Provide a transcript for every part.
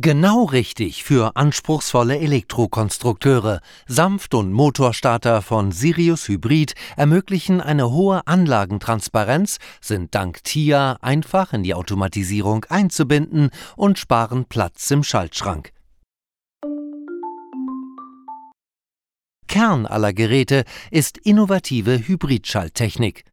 Genau richtig für anspruchsvolle Elektrokonstrukteure. Sanft- und Motorstarter von Sirius Hybrid ermöglichen eine hohe Anlagentransparenz, sind dank TIA einfach in die Automatisierung einzubinden und sparen Platz im Schaltschrank. Kern aller Geräte ist innovative Hybridschalttechnik.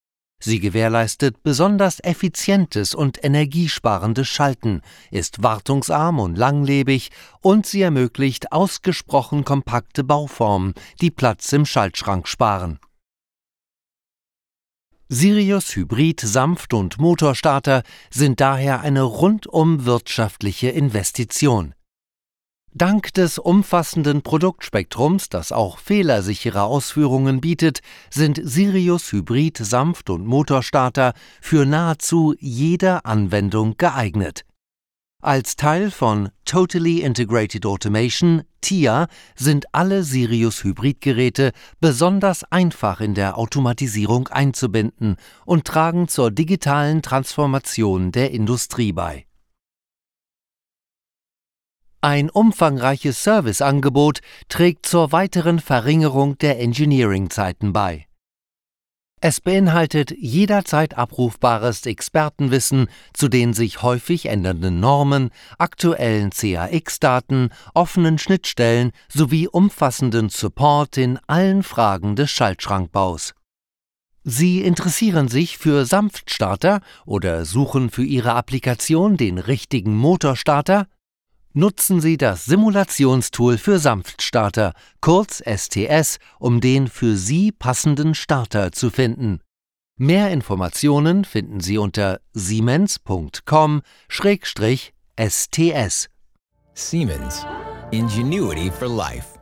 Sie gewährleistet besonders effizientes und energiesparendes Schalten, ist wartungsarm und langlebig und sie ermöglicht ausgesprochen kompakte Bauformen, die Platz im Schaltschrank sparen. Sirius Hybrid Sanft- und Motorstarter sind daher eine rundum wirtschaftliche Investition. Dank des umfassenden Produktspektrums, das auch fehlersichere Ausführungen bietet, sind Sirius Hybrid Sanft- und Motorstarter für nahezu jede Anwendung geeignet. Als Teil von Totally Integrated Automation TIA sind alle Sirius Hybridgeräte besonders einfach in der Automatisierung einzubinden und tragen zur digitalen Transformation der Industrie bei. Ein umfangreiches Serviceangebot trägt zur weiteren Verringerung der Engineering-Zeiten bei. Es beinhaltet jederzeit abrufbares Expertenwissen zu den sich häufig ändernden Normen, aktuellen CAX-Daten, offenen Schnittstellen sowie umfassenden Support in allen Fragen des Schaltschrankbaus. Sie interessieren sich für Sanftstarter oder suchen für Ihre Applikation den richtigen Motorstarter? Nutzen Sie das Simulationstool für Sanftstarter, kurz STS, um den für Sie passenden Starter zu finden. Mehr Informationen finden Sie unter siemens.com-sts. Siemens. Ingenuity for Life.